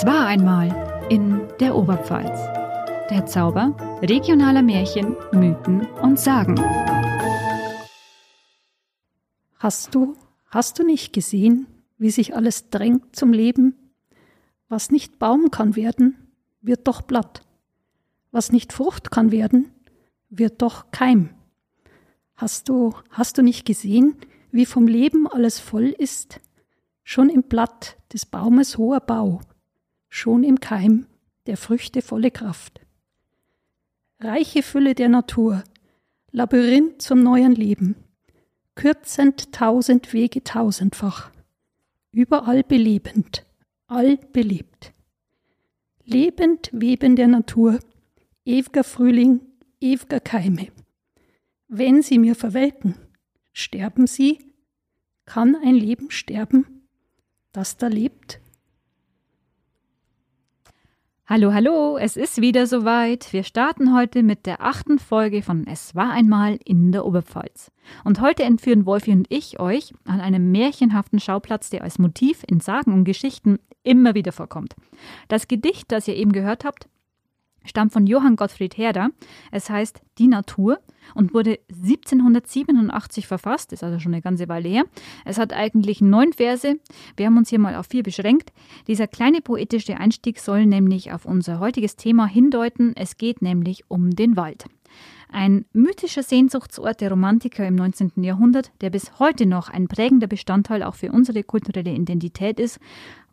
Es war einmal in der Oberpfalz. Der Zauber regionaler Märchen, Mythen und Sagen. Hast du, hast du nicht gesehen, wie sich alles drängt zum Leben? Was nicht Baum kann werden, wird doch Blatt. Was nicht Frucht kann werden, wird doch Keim. Hast du, hast du nicht gesehen, wie vom Leben alles voll ist? Schon im Blatt des Baumes hoher Bau, schon im Keim der Früchte volle Kraft. Reiche Fülle der Natur, Labyrinth zum neuen Leben, kürzend tausend Wege tausendfach, überall belebend, all belebt. Lebend Weben der Natur, ewiger Frühling, ewiger Keime. Wenn sie mir verwelken, sterben sie? Kann ein Leben sterben, das da lebt? Hallo, hallo, es ist wieder soweit. Wir starten heute mit der achten Folge von Es war einmal in der Oberpfalz. Und heute entführen Wolfi und ich euch an einem märchenhaften Schauplatz, der als Motiv in Sagen und Geschichten immer wieder vorkommt. Das Gedicht, das ihr eben gehört habt, stammt von Johann Gottfried Herder. Es heißt Die Natur und wurde 1787 verfasst, ist also schon eine ganze Weile her. Es hat eigentlich neun Verse. Wir haben uns hier mal auf vier beschränkt. Dieser kleine poetische Einstieg soll nämlich auf unser heutiges Thema hindeuten. Es geht nämlich um den Wald. Ein mythischer Sehnsuchtsort der Romantiker im 19. Jahrhundert, der bis heute noch ein prägender Bestandteil auch für unsere kulturelle Identität ist.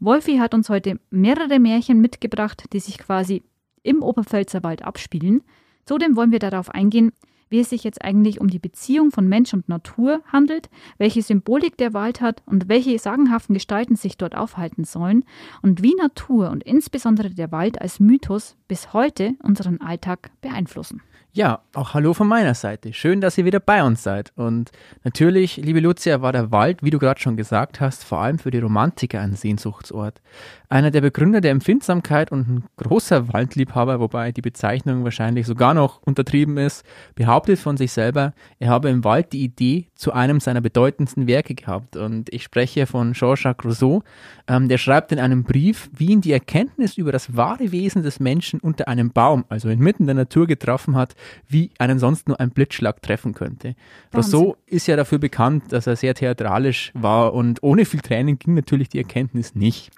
Wolfi hat uns heute mehrere Märchen mitgebracht, die sich quasi im Oberpfälzerwald abspielen. Zudem wollen wir darauf eingehen, wie es sich jetzt eigentlich um die Beziehung von Mensch und Natur handelt, welche Symbolik der Wald hat und welche sagenhaften Gestalten sich dort aufhalten sollen und wie Natur und insbesondere der Wald als Mythos bis heute unseren Alltag beeinflussen. Ja, auch hallo von meiner Seite. Schön, dass ihr wieder bei uns seid. Und natürlich, liebe Lucia, war der Wald, wie du gerade schon gesagt hast, vor allem für die Romantiker ein Sehnsuchtsort. Einer der Begründer der Empfindsamkeit und ein großer Waldliebhaber, wobei die Bezeichnung wahrscheinlich sogar noch untertrieben ist, behauptet von sich selber, er habe im Wald die Idee zu einem seiner bedeutendsten Werke gehabt. Und ich spreche von Jean-Jacques Rousseau. Ähm, der schreibt in einem Brief, wie ihn die Erkenntnis über das wahre Wesen des Menschen unter einem Baum, also inmitten der Natur getroffen hat, wie einen sonst nur ein Blitzschlag treffen könnte. Wahnsinn. Rousseau ist ja dafür bekannt, dass er sehr theatralisch war und ohne viel Tränen ging natürlich die Erkenntnis nicht.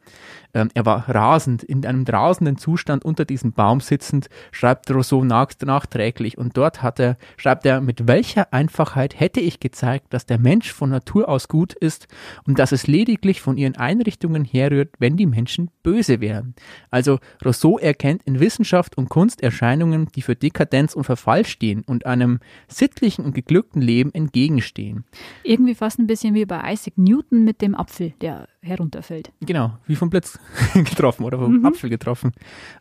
Ähm, er war rasend, in einem rasenden Zustand unter diesem Baum sitzend, schreibt Rousseau nach, nachträglich. Und dort hat er, schreibt er, mit welcher Einfachheit hätte ich gezeigt, dass der Mensch von Natur aus gut ist und dass es lediglich von ihren Einrichtungen herrührt, wenn die Menschen böse wären. Also Rousseau erkennt in Wissenschaft und Kunst Erscheinungen, die für Dekadenz und Verfall stehen und einem sittlichen und geglückten Leben entgegenstehen. Irgendwie fast ein bisschen wie bei Isaac Newton mit dem Apfel, der herunterfällt. Genau, wie vom Blitz getroffen oder vom mhm. Apfel getroffen.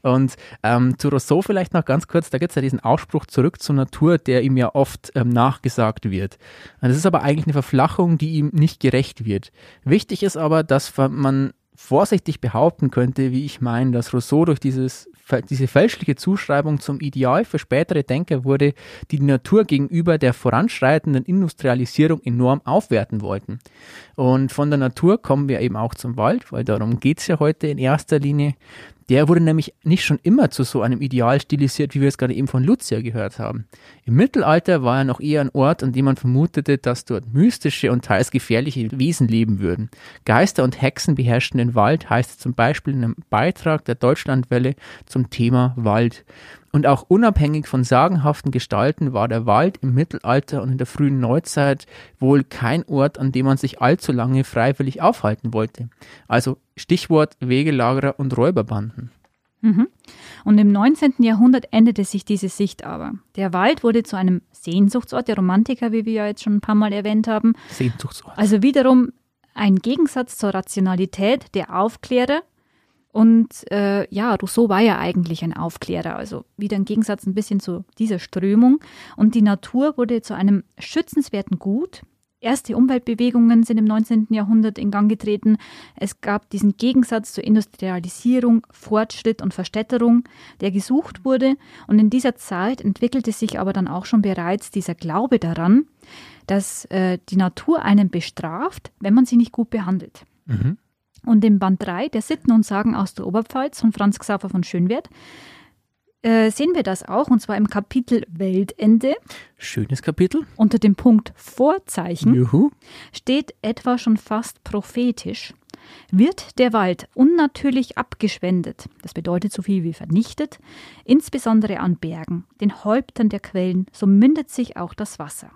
Und ähm, zu Rousseau vielleicht noch ganz kurz, da gibt es ja diesen Ausspruch zurück zur Natur, der ihm ja oft ähm, nachgesagt wird. Und das ist aber eigentlich eine Verflachung, die ihm nicht gerecht wird. Wichtig ist aber, dass man vorsichtig behaupten könnte, wie ich meine, dass Rousseau durch dieses, diese fälschliche Zuschreibung zum Ideal für spätere Denker wurde, die die Natur gegenüber der voranschreitenden Industrialisierung enorm aufwerten wollten. Und von der Natur kommen wir eben auch zum Wald, weil darum geht es ja heute in erster Linie. Der wurde nämlich nicht schon immer zu so einem Ideal stilisiert, wie wir es gerade eben von Lucia gehört haben. Im Mittelalter war er noch eher ein Ort, an dem man vermutete, dass dort mystische und teils gefährliche Wesen leben würden. Geister und Hexen beherrschten den Wald, heißt zum Beispiel in einem Beitrag der Deutschlandwelle zum Thema Wald. Und auch unabhängig von sagenhaften Gestalten war der Wald im Mittelalter und in der frühen Neuzeit wohl kein Ort, an dem man sich allzu lange freiwillig aufhalten wollte. Also Stichwort Wegelagerer und Räuberbanden. Mhm. Und im 19. Jahrhundert änderte sich diese Sicht aber. Der Wald wurde zu einem Sehnsuchtsort der Romantiker, wie wir ja jetzt schon ein paar Mal erwähnt haben. Sehnsuchtsort. Also wiederum ein Gegensatz zur Rationalität der Aufklärer, und äh, ja, Rousseau war ja eigentlich ein Aufklärer, also wieder im Gegensatz ein bisschen zu dieser Strömung. Und die Natur wurde zu einem schützenswerten Gut. Erste Umweltbewegungen sind im 19. Jahrhundert in Gang getreten. Es gab diesen Gegensatz zur Industrialisierung, Fortschritt und Verstädterung, der gesucht wurde. Und in dieser Zeit entwickelte sich aber dann auch schon bereits dieser Glaube daran, dass äh, die Natur einen bestraft, wenn man sie nicht gut behandelt. Mhm. Und im Band 3 der Sitten und Sagen aus der Oberpfalz von Franz Xaver von Schönwert äh, sehen wir das auch, und zwar im Kapitel Weltende. Schönes Kapitel. Unter dem Punkt Vorzeichen Juhu. steht etwa schon fast prophetisch. Wird der Wald unnatürlich abgeschwendet, das bedeutet so viel wie vernichtet, insbesondere an Bergen, den Häuptern der Quellen, so mündet sich auch das Wasser.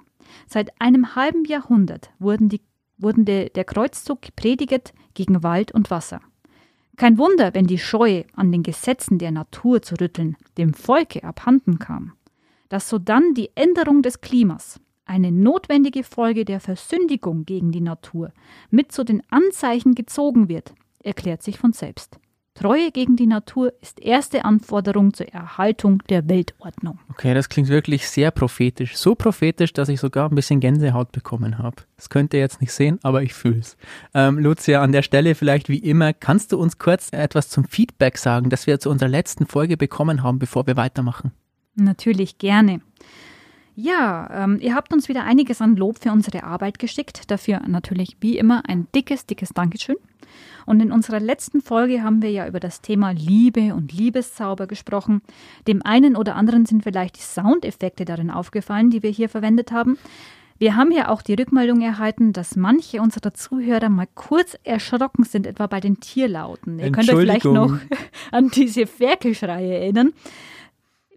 Seit einem halben Jahrhundert wurden, die, wurden de, der Kreuzzug geprediget gegen Wald und Wasser. Kein Wunder, wenn die Scheu, an den Gesetzen der Natur zu rütteln, dem Volke abhanden kam. Dass sodann die Änderung des Klimas, eine notwendige Folge der Versündigung gegen die Natur, mit zu den Anzeichen gezogen wird, erklärt sich von selbst. Treue gegen die Natur ist erste Anforderung zur Erhaltung der Weltordnung. Okay, das klingt wirklich sehr prophetisch. So prophetisch, dass ich sogar ein bisschen Gänsehaut bekommen habe. Das könnt ihr jetzt nicht sehen, aber ich fühle es. Ähm, Lucia, an der Stelle vielleicht wie immer, kannst du uns kurz etwas zum Feedback sagen, das wir zu unserer letzten Folge bekommen haben, bevor wir weitermachen? Natürlich gerne. Ja, ähm, ihr habt uns wieder einiges an Lob für unsere Arbeit geschickt. Dafür natürlich wie immer ein dickes, dickes Dankeschön. Und in unserer letzten Folge haben wir ja über das Thema Liebe und Liebeszauber gesprochen. Dem einen oder anderen sind vielleicht die Soundeffekte darin aufgefallen, die wir hier verwendet haben. Wir haben ja auch die Rückmeldung erhalten, dass manche unserer Zuhörer mal kurz erschrocken sind, etwa bei den Tierlauten. Ihr könnt euch vielleicht noch an diese Ferkelschreie erinnern.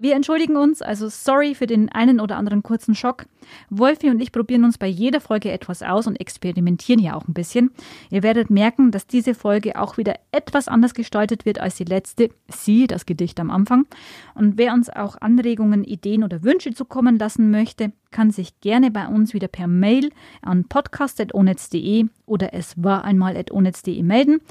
Wir entschuldigen uns, also sorry für den einen oder anderen kurzen Schock. Wolfi und ich probieren uns bei jeder Folge etwas aus und experimentieren ja auch ein bisschen. Ihr werdet merken, dass diese Folge auch wieder etwas anders gestaltet wird als die letzte. Sie, das Gedicht am Anfang. Und wer uns auch Anregungen, Ideen oder Wünsche zukommen lassen möchte, kann sich gerne bei uns wieder per Mail an podcast.onetz.de oder es war einmal onetz.de melden.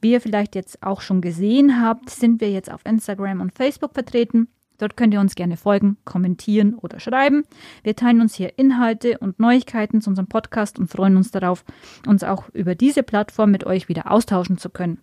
Wie ihr vielleicht jetzt auch schon gesehen habt, sind wir jetzt auf Instagram und Facebook vertreten. Dort könnt ihr uns gerne folgen, kommentieren oder schreiben. Wir teilen uns hier Inhalte und Neuigkeiten zu unserem Podcast und freuen uns darauf, uns auch über diese Plattform mit euch wieder austauschen zu können.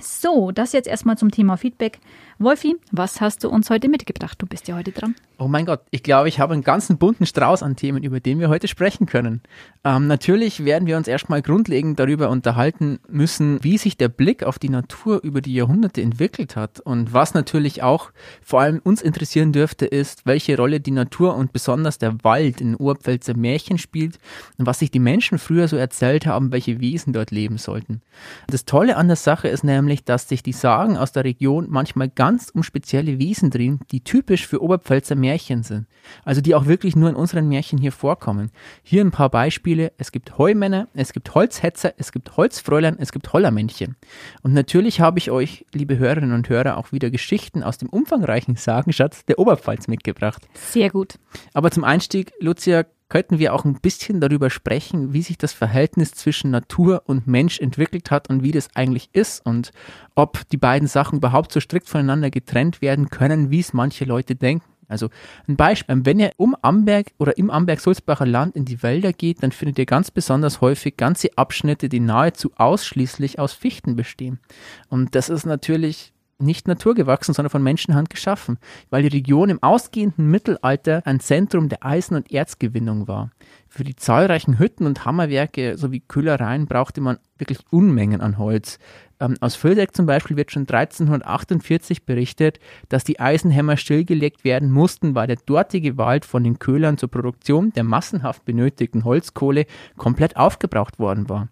So, das jetzt erstmal zum Thema Feedback. Wolfi, was hast du uns heute mitgebracht? Du bist ja heute dran. Oh mein Gott, ich glaube, ich habe einen ganzen bunten Strauß an Themen, über den wir heute sprechen können. Ähm, natürlich werden wir uns erstmal grundlegend darüber unterhalten müssen, wie sich der Blick auf die Natur über die Jahrhunderte entwickelt hat. Und was natürlich auch vor allem uns interessieren dürfte, ist, welche Rolle die Natur und besonders der Wald in Urpfälzer Märchen spielt und was sich die Menschen früher so erzählt haben, welche Wesen dort leben sollten. Das Tolle an der Sache ist nämlich, dass sich die Sagen aus der Region manchmal ganz um spezielle Wesen drehen, die typisch für Oberpfälzer Märchen Märchen sind. Also die auch wirklich nur in unseren Märchen hier vorkommen. Hier ein paar Beispiele. Es gibt Heumänner, es gibt Holzhetzer, es gibt Holzfräulein, es gibt Hollermännchen. Und natürlich habe ich euch, liebe Hörerinnen und Hörer, auch wieder Geschichten aus dem umfangreichen Sagenschatz der Oberpfalz mitgebracht. Sehr gut. Aber zum Einstieg, Lucia, könnten wir auch ein bisschen darüber sprechen, wie sich das Verhältnis zwischen Natur und Mensch entwickelt hat und wie das eigentlich ist und ob die beiden Sachen überhaupt so strikt voneinander getrennt werden können, wie es manche Leute denken. Also ein Beispiel, wenn ihr um Amberg oder im Amberg-Sulzbacher Land in die Wälder geht, dann findet ihr ganz besonders häufig ganze Abschnitte, die nahezu ausschließlich aus Fichten bestehen. Und das ist natürlich nicht naturgewachsen, sondern von Menschenhand geschaffen, weil die Region im ausgehenden Mittelalter ein Zentrum der Eisen- und Erzgewinnung war. Für die zahlreichen Hütten und Hammerwerke sowie Kühlereien brauchte man wirklich Unmengen an Holz. Ähm, aus Völdeck zum Beispiel wird schon 1348 berichtet, dass die Eisenhämmer stillgelegt werden mussten, weil der dortige Wald von den Köhlern zur Produktion der massenhaft benötigten Holzkohle komplett aufgebraucht worden war.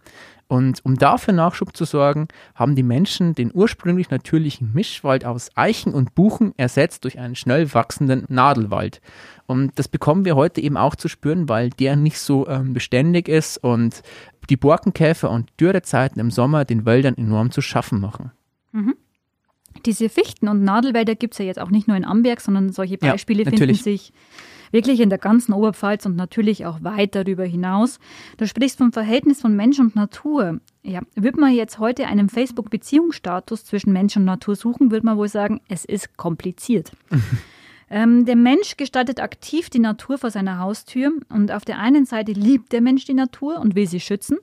Und um dafür Nachschub zu sorgen, haben die Menschen den ursprünglich natürlichen Mischwald aus Eichen und Buchen ersetzt durch einen schnell wachsenden Nadelwald. Und das bekommen wir heute eben auch zu spüren, weil der nicht so ähm, beständig ist und die Borkenkäfer und Dürrezeiten im Sommer den Wäldern enorm zu schaffen machen. Mhm. Diese Fichten- und Nadelwälder gibt es ja jetzt auch nicht nur in Amberg, sondern solche Beispiele ja, finden sich wirklich in der ganzen Oberpfalz und natürlich auch weit darüber hinaus. Du sprichst vom Verhältnis von Mensch und Natur. Ja, würde man jetzt heute einen Facebook-Beziehungsstatus zwischen Mensch und Natur suchen, würde man wohl sagen, es ist kompliziert. ähm, der Mensch gestaltet aktiv die Natur vor seiner Haustür und auf der einen Seite liebt der Mensch die Natur und will sie schützen.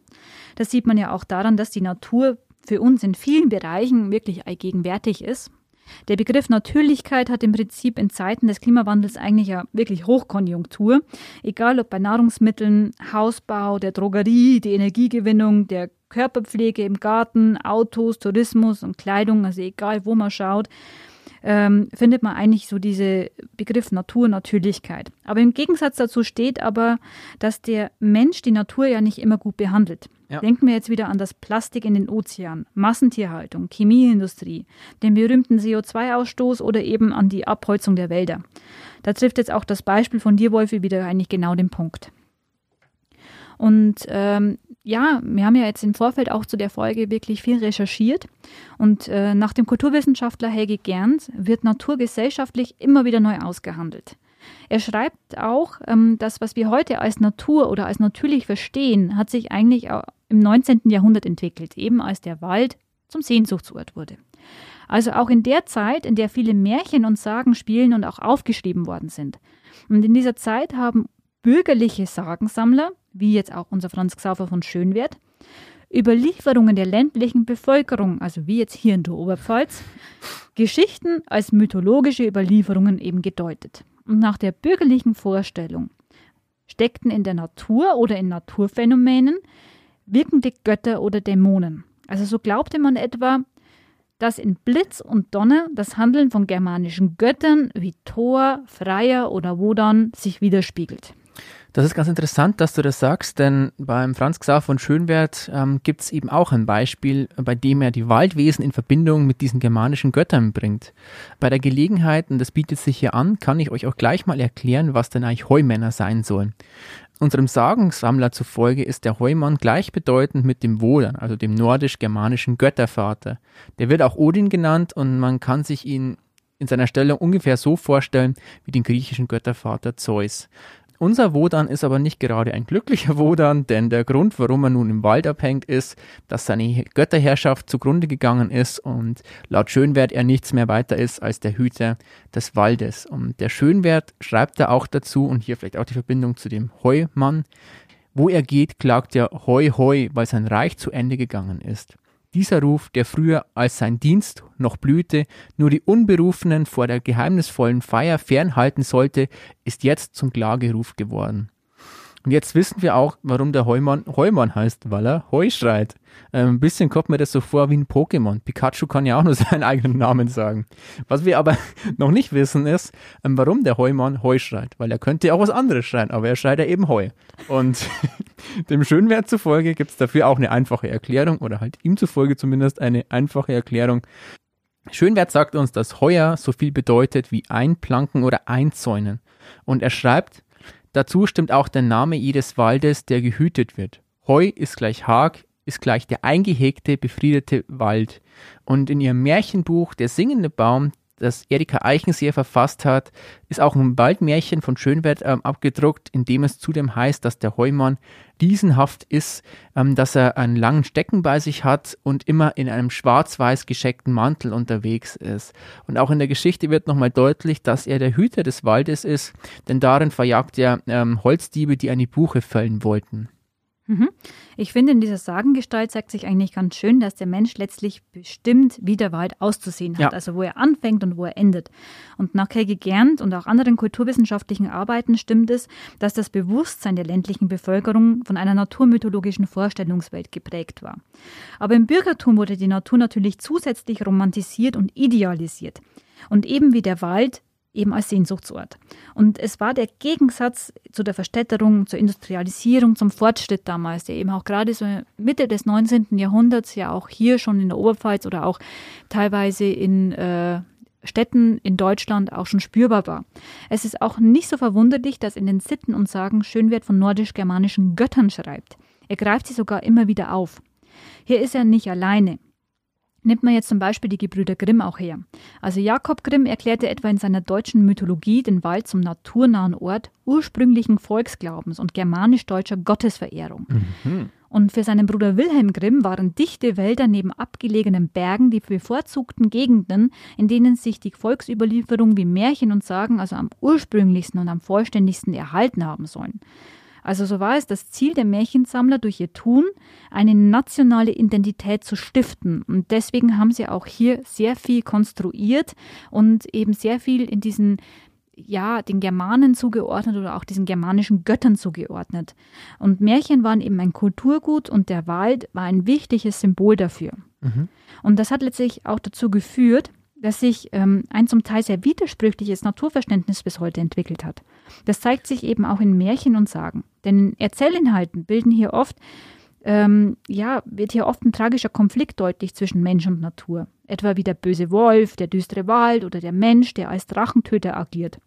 Das sieht man ja auch daran, dass die Natur für uns in vielen Bereichen wirklich allgegenwärtig ist. Der Begriff Natürlichkeit hat im Prinzip in Zeiten des Klimawandels eigentlich ja wirklich Hochkonjunktur. Egal ob bei Nahrungsmitteln, Hausbau, der Drogerie, die Energiegewinnung, der Körperpflege im Garten, Autos, Tourismus und Kleidung, also egal wo man schaut ähm, findet man eigentlich so diese Begriff Natur, Natürlichkeit. Aber im Gegensatz dazu steht aber, dass der Mensch die Natur ja nicht immer gut behandelt. Ja. Denken wir jetzt wieder an das Plastik in den Ozeanen, Massentierhaltung, Chemieindustrie, den berühmten CO2-Ausstoß oder eben an die Abholzung der Wälder. Da trifft jetzt auch das Beispiel von dir, Wolfi, wieder eigentlich genau den Punkt. Und ähm, ja, wir haben ja jetzt im Vorfeld auch zu der Folge wirklich viel recherchiert. Und äh, nach dem Kulturwissenschaftler Helge Gerns wird Natur gesellschaftlich immer wieder neu ausgehandelt. Er schreibt auch, ähm, das, was wir heute als Natur oder als natürlich verstehen, hat sich eigentlich im 19. Jahrhundert entwickelt, eben als der Wald zum Sehnsuchtsort wurde. Also auch in der Zeit, in der viele Märchen und Sagen spielen und auch aufgeschrieben worden sind. Und in dieser Zeit haben bürgerliche Sagensammler wie jetzt auch unser Franz Xaver von Schönwert, Überlieferungen der ländlichen Bevölkerung, also wie jetzt hier in der Oberpfalz, Geschichten als mythologische Überlieferungen eben gedeutet. Und nach der bürgerlichen Vorstellung steckten in der Natur oder in Naturphänomenen wirkende Götter oder Dämonen. Also so glaubte man etwa, dass in Blitz und Donner das Handeln von germanischen Göttern wie Thor, Freier oder Wodan sich widerspiegelt. Das ist ganz interessant, dass du das sagst, denn beim Franz Xaver von Schönwert ähm, gibt es eben auch ein Beispiel, bei dem er die Waldwesen in Verbindung mit diesen germanischen Göttern bringt. Bei der Gelegenheit, und das bietet sich hier an, kann ich euch auch gleich mal erklären, was denn eigentlich Heumänner sein sollen. Unserem Sagensammler zufolge ist der Heumann gleichbedeutend mit dem Wodan, also dem nordisch-germanischen Göttervater. Der wird auch Odin genannt und man kann sich ihn in seiner Stellung ungefähr so vorstellen wie den griechischen Göttervater Zeus. Unser Wodan ist aber nicht gerade ein glücklicher Wodan, denn der Grund, warum er nun im Wald abhängt, ist, dass seine Götterherrschaft zugrunde gegangen ist und laut Schönwert er nichts mehr weiter ist als der Hüter des Waldes. Und der Schönwert schreibt da auch dazu und hier vielleicht auch die Verbindung zu dem Heumann. Wo er geht, klagt er Heu Heu, weil sein Reich zu Ende gegangen ist. Dieser Ruf, der früher als sein Dienst noch blühte, nur die Unberufenen vor der geheimnisvollen Feier fernhalten sollte, ist jetzt zum Klageruf geworden. Und jetzt wissen wir auch, warum der Heumann Heumann heißt, weil er Heu schreit. Ähm, ein bisschen kommt mir das so vor wie ein Pokémon. Pikachu kann ja auch nur seinen eigenen Namen sagen. Was wir aber noch nicht wissen ist, ähm, warum der Heumann Heu schreit. Weil er könnte ja auch was anderes schreien, aber er schreit ja eben Heu. Und dem Schönwert zufolge gibt es dafür auch eine einfache Erklärung oder halt ihm zufolge zumindest eine einfache Erklärung. Schönwert sagt uns, dass Heuer so viel bedeutet wie einplanken oder einzäunen. Und er schreibt, Dazu stimmt auch der Name jedes Waldes, der gehütet wird. Heu ist gleich Hag, ist gleich der eingehegte, befriedete Wald. Und in ihrem Märchenbuch Der singende Baum das Erika Eichenseher verfasst hat, ist auch ein Waldmärchen von Schönwert ähm, abgedruckt, in dem es zudem heißt, dass der Heumann riesenhaft ist, ähm, dass er einen langen Stecken bei sich hat und immer in einem schwarz-weiß gescheckten Mantel unterwegs ist. Und auch in der Geschichte wird nochmal deutlich, dass er der Hüter des Waldes ist, denn darin verjagt er ähm, Holzdiebe, die eine Buche fällen wollten. Mhm. Ich finde, in dieser Sagengestalt zeigt sich eigentlich ganz schön, dass der Mensch letztlich bestimmt, wie der Wald auszusehen hat, ja. also wo er anfängt und wo er endet. Und nach Helge Gernt und auch anderen kulturwissenschaftlichen Arbeiten stimmt es, dass das Bewusstsein der ländlichen Bevölkerung von einer naturmythologischen Vorstellungswelt geprägt war. Aber im Bürgertum wurde die Natur natürlich zusätzlich romantisiert und idealisiert. Und eben wie der Wald eben als Sehnsuchtsort. Und es war der Gegensatz zu der Verstädterung, zur Industrialisierung, zum Fortschritt damals, der eben auch gerade so Mitte des 19. Jahrhunderts ja auch hier schon in der Oberpfalz oder auch teilweise in äh, Städten in Deutschland auch schon spürbar war. Es ist auch nicht so verwunderlich, dass in den Sitten und Sagen Schönwert von nordisch-germanischen Göttern schreibt. Er greift sie sogar immer wieder auf. Hier ist er nicht alleine. Nimmt man jetzt zum Beispiel die Gebrüder Grimm auch her. Also Jakob Grimm erklärte etwa in seiner deutschen Mythologie den Wald zum naturnahen Ort ursprünglichen Volksglaubens und germanisch-deutscher Gottesverehrung. Mhm. Und für seinen Bruder Wilhelm Grimm waren dichte Wälder neben abgelegenen Bergen die bevorzugten Gegenden, in denen sich die Volksüberlieferung wie Märchen und Sagen also am ursprünglichsten und am vollständigsten erhalten haben sollen. Also so war es das Ziel der Märchensammler durch ihr Tun, eine nationale Identität zu stiften. Und deswegen haben sie auch hier sehr viel konstruiert und eben sehr viel in diesen ja, den Germanen zugeordnet oder auch diesen germanischen Göttern zugeordnet. Und Märchen waren eben ein Kulturgut und der Wald war ein wichtiges Symbol dafür. Mhm. Und das hat letztlich auch dazu geführt, dass sich ähm, ein zum Teil sehr widersprüchliches Naturverständnis bis heute entwickelt hat. Das zeigt sich eben auch in Märchen und Sagen. Denn in Erzählinhalten bilden hier oft, ähm, ja, wird hier oft ein tragischer Konflikt deutlich zwischen Mensch und Natur. Etwa wie der böse Wolf, der düstere Wald oder der Mensch, der als Drachentöter agiert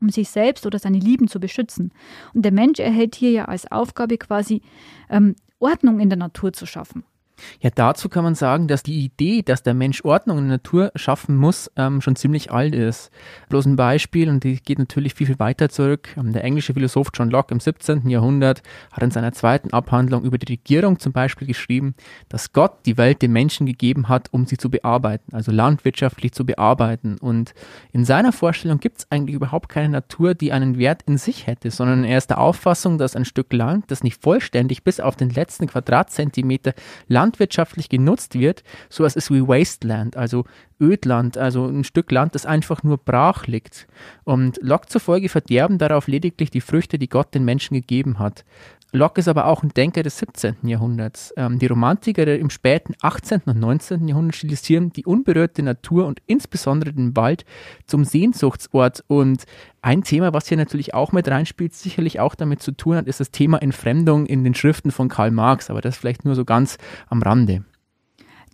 um sich selbst oder seine Lieben zu beschützen. Und der Mensch erhält hier ja als Aufgabe quasi ähm, Ordnung in der Natur zu schaffen. Ja, dazu kann man sagen, dass die Idee, dass der Mensch Ordnung in der Natur schaffen muss, ähm, schon ziemlich alt ist. Bloß ein Beispiel, und die geht natürlich viel, viel weiter zurück. Ähm, der englische Philosoph John Locke im 17. Jahrhundert hat in seiner zweiten Abhandlung über die Regierung zum Beispiel geschrieben, dass Gott die Welt den Menschen gegeben hat, um sie zu bearbeiten, also landwirtschaftlich zu bearbeiten. Und in seiner Vorstellung gibt es eigentlich überhaupt keine Natur, die einen Wert in sich hätte, sondern er ist der Auffassung, dass ein Stück Land, das nicht vollständig bis auf den letzten Quadratzentimeter Land landwirtschaftlich genutzt wird, sowas ist wie Wasteland, also Ödland, also ein Stück Land, das einfach nur brach liegt. Und Locke zufolge verderben darauf lediglich die Früchte, die Gott den Menschen gegeben hat. Locke ist aber auch ein Denker des 17. Jahrhunderts. Ähm, die Romantiker im späten 18. und 19. Jahrhundert stilisieren die unberührte Natur und insbesondere den Wald zum Sehnsuchtsort. Und ein Thema, was hier natürlich auch mit reinspielt, sicherlich auch damit zu tun hat, ist das Thema Entfremdung in den Schriften von Karl Marx. Aber das vielleicht nur so ganz am Rande.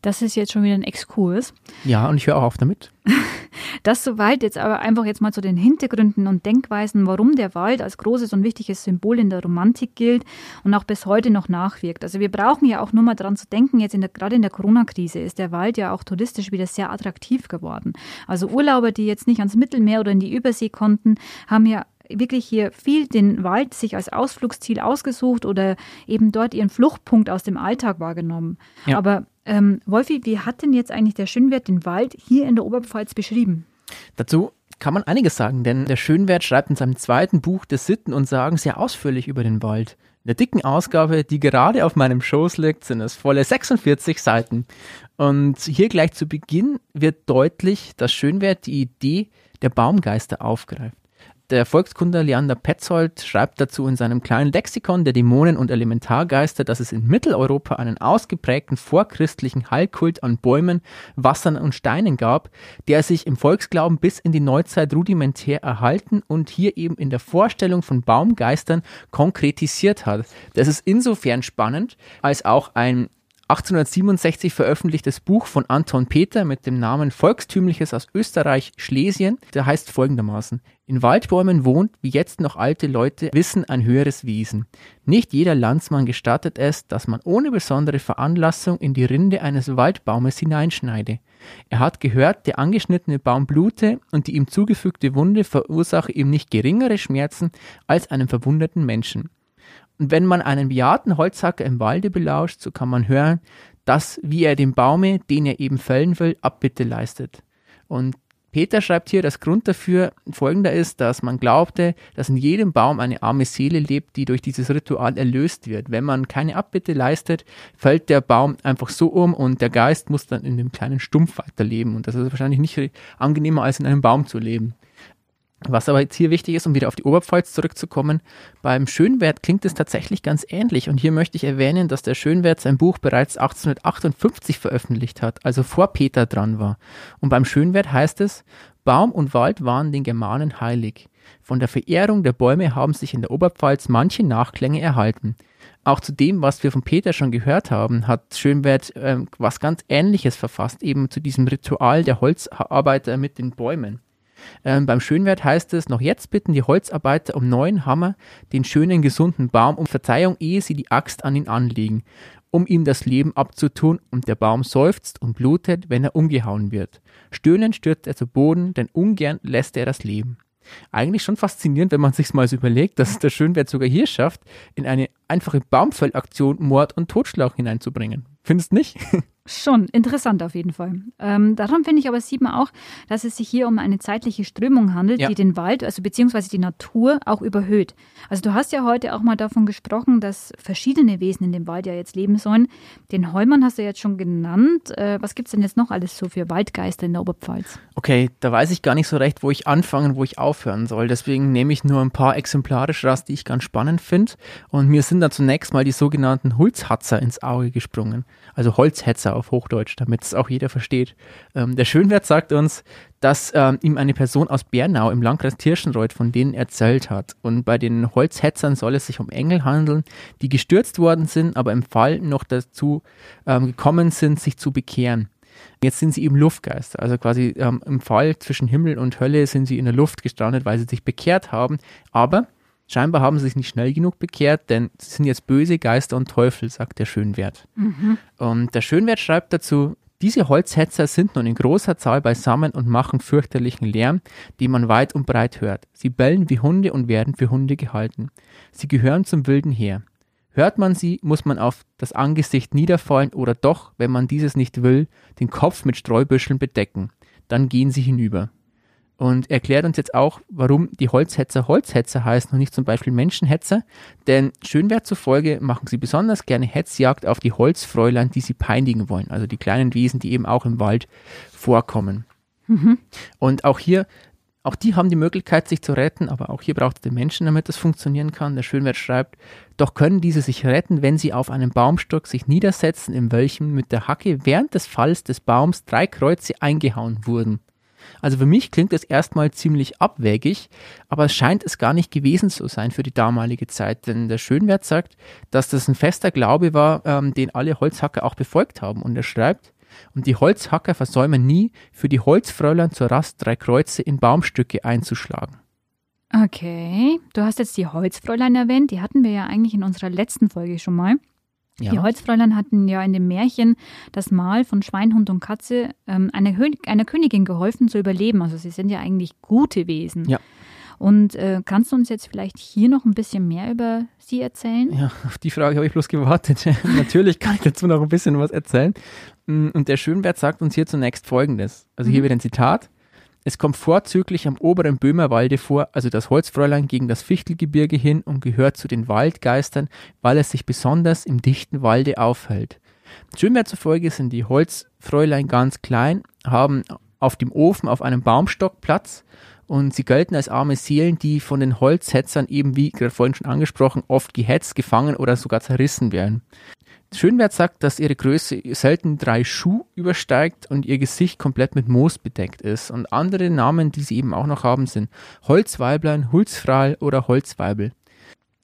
Das ist jetzt schon wieder ein Exkurs. Ja, und ich höre auch auf damit. Das soweit jetzt aber einfach jetzt mal zu den Hintergründen und Denkweisen, warum der Wald als großes und wichtiges Symbol in der Romantik gilt und auch bis heute noch nachwirkt. Also wir brauchen ja auch nur mal dran zu denken, jetzt in der, gerade in der Corona-Krise ist der Wald ja auch touristisch wieder sehr attraktiv geworden. Also Urlauber, die jetzt nicht ans Mittelmeer oder in die Übersee konnten, haben ja wirklich hier viel den Wald sich als Ausflugsziel ausgesucht oder eben dort ihren Fluchtpunkt aus dem Alltag wahrgenommen. Ja. Aber ähm, Wolfi, wie hat denn jetzt eigentlich der Schönwert den Wald hier in der Oberpfalz beschrieben? Dazu kann man einiges sagen, denn der Schönwert schreibt in seinem zweiten Buch des Sitten und Sagen sehr ausführlich über den Wald. In der dicken Ausgabe, die gerade auf meinem Schoß liegt, sind es volle 46 Seiten. Und hier gleich zu Beginn wird deutlich, dass Schönwert die Idee der Baumgeister aufgreift. Der Volkskundler Leander Petzold schreibt dazu in seinem kleinen Lexikon der Dämonen und Elementargeister, dass es in Mitteleuropa einen ausgeprägten vorchristlichen Heilkult an Bäumen, Wassern und Steinen gab, der sich im Volksglauben bis in die Neuzeit rudimentär erhalten und hier eben in der Vorstellung von Baumgeistern konkretisiert hat. Das ist insofern spannend, als auch ein 1867 veröffentlichtes Buch von Anton Peter mit dem Namen Volkstümliches aus Österreich Schlesien, der heißt folgendermaßen In Waldbäumen wohnt, wie jetzt noch alte Leute wissen, ein höheres Wesen. Nicht jeder Landsmann gestattet es, dass man ohne besondere Veranlassung in die Rinde eines Waldbaumes hineinschneide. Er hat gehört, der angeschnittene Baum blute und die ihm zugefügte Wunde verursache ihm nicht geringere Schmerzen als einem verwundeten Menschen. Und wenn man einen bejahrten Holzhacker im Walde belauscht, so kann man hören, dass, wie er dem Baume, den er eben fällen will, Abbitte leistet. Und Peter schreibt hier, dass Grund dafür folgender ist, dass man glaubte, dass in jedem Baum eine arme Seele lebt, die durch dieses Ritual erlöst wird. Wenn man keine Abbitte leistet, fällt der Baum einfach so um und der Geist muss dann in dem kleinen Stumpf weiterleben. Und das ist wahrscheinlich nicht angenehmer, als in einem Baum zu leben. Was aber jetzt hier wichtig ist, um wieder auf die Oberpfalz zurückzukommen, beim Schönwert klingt es tatsächlich ganz ähnlich. Und hier möchte ich erwähnen, dass der Schönwert sein Buch bereits 1858 veröffentlicht hat, also vor Peter dran war. Und beim Schönwert heißt es, Baum und Wald waren den Germanen heilig. Von der Verehrung der Bäume haben sich in der Oberpfalz manche Nachklänge erhalten. Auch zu dem, was wir von Peter schon gehört haben, hat Schönwert äh, was ganz Ähnliches verfasst, eben zu diesem Ritual der Holzarbeiter mit den Bäumen. Ähm, beim Schönwert heißt es, noch jetzt bitten die Holzarbeiter um neuen Hammer, den schönen, gesunden Baum um Verzeihung, ehe sie die Axt an ihn anlegen, um ihm das Leben abzutun, und der Baum seufzt und blutet, wenn er umgehauen wird. Stöhnend stürzt er zu Boden, denn ungern lässt er das Leben. Eigentlich schon faszinierend, wenn man sich mal so überlegt, dass es der Schönwert sogar hier schafft, in eine einfache Baumfellaktion Mord und Totschlag hineinzubringen. Findest nicht? Schon, interessant auf jeden Fall. Ähm, daran finde ich aber sieht man auch, dass es sich hier um eine zeitliche Strömung handelt, Ja. die den Wald, also beziehungsweise die Natur auch überhöht. Also du hast ja heute auch mal davon gesprochen, dass verschiedene Wesen in dem Wald ja jetzt leben sollen. Den Heumann hast du jetzt schon genannt. Äh, was gibt es denn jetzt noch alles so für Waldgeister in der Oberpfalz? Okay, da weiß ich gar nicht so recht, wo ich anfangen, wo ich aufhören soll. Deswegen nehme ich nur ein paar exemplarisch raus, die ich ganz spannend finde. Und mir sind da zunächst mal die sogenannten Holzhatzer ins Auge gesprungen. Also Holzhetzer auf Hochdeutsch, damit es auch jeder versteht. Ähm, der Schönwert sagt uns, dass ähm, ihm eine Person aus Bernau im Landkreis Tirschenreuth von denen erzählt hat. Und bei den Holzhetzern soll es sich um Engel handeln, die gestürzt worden sind, aber im Fall noch dazu ähm, gekommen sind, sich zu bekehren. Jetzt sind sie eben Luftgeister. Also quasi ähm, im Fall zwischen Himmel und Hölle sind sie in der Luft gestrandet, weil sie sich bekehrt haben. Aber scheinbar haben sie sich nicht schnell genug bekehrt, denn sie sind jetzt böse Geister und Teufel, sagt der Schönwert. Und der Schönwert schreibt dazu, diese Holzhetzer sind nun in großer Zahl beisammen und machen fürchterlichen Lärm, den man weit und breit hört. Sie bellen wie Hunde und werden für Hunde gehalten. Sie gehören zum wilden Heer. Hört man sie, muss man auf das Angesicht niederfallen oder doch, wenn man dieses nicht will, den Kopf mit Streubüscheln bedecken. Dann gehen sie hinüber. Und erklärt uns jetzt auch, warum die Holzhetzer Holzhetzer heißen und nicht zum Beispiel Menschenhetzer. Denn Schönwert zufolge machen sie besonders gerne Hetzjagd auf die Holzfräulein, die sie peinigen wollen. Also die kleinen Wesen, die eben auch im Wald vorkommen. Und auch hier, auch die haben die Möglichkeit, sich zu retten, aber auch hier braucht es den Menschen, damit das funktionieren kann. Der Schönwert schreibt, doch können diese sich retten, wenn sie auf einem Baumstock sich niedersetzen, in welchem mit der Hacke während des Falls des Baums drei Kreuze eingehauen wurden. Also für mich klingt das erstmal ziemlich abwägig, aber es scheint es gar nicht gewesen zu sein für die damalige Zeit, denn der Schönwert sagt, dass das ein fester Glaube war, ähm, den alle Holzhacker auch befolgt haben. Und er schreibt, und die Holzhacker versäumen nie, für die Holzfräulein zur Rast drei Kreuze in Baumstücke einzuschlagen. Okay, du hast jetzt die Holzfräulein erwähnt. Die hatten wir ja eigentlich in unserer letzten Folge schon mal. Die Ja, Holzfräulein hatten ja in dem Märchen das Mahl von Schwein, Hund und Katze ähm, einer, einer Königin geholfen zu überleben. Also sie sind ja eigentlich gute Wesen. Ja. Und äh, kannst du uns jetzt vielleicht hier noch ein bisschen mehr über sie erzählen? ja, auf die Frage habe ich bloß gewartet. Natürlich kann ich dazu noch ein bisschen was erzählen. Mm, Und der Schönwert sagt uns hier zunächst Folgendes. Also hier Mhm. wieder ein Zitat. Es kommt vorzüglich am oberen Böhmerwalde vor, also das Holzfräulein gegen das Fichtelgebirge hin und gehört zu den Waldgeistern, weil es sich besonders im dichten Walde aufhält. Schönwert zufolge sind die Holzfräulein ganz klein, haben auf dem Ofen auf einem Baumstock Platz und sie gelten als arme Seelen, die von den Holzhetzern eben, wie gerade vorhin schon angesprochen, oft gehetzt, gefangen oder sogar zerrissen werden. Schönwert sagt, dass ihre Größe selten drei Schuh übersteigt und ihr Gesicht komplett mit Moos bedeckt ist. Und andere Namen, die sie eben auch noch haben, sind Holzweiblein, Hulzfrahl oder Holzweibel.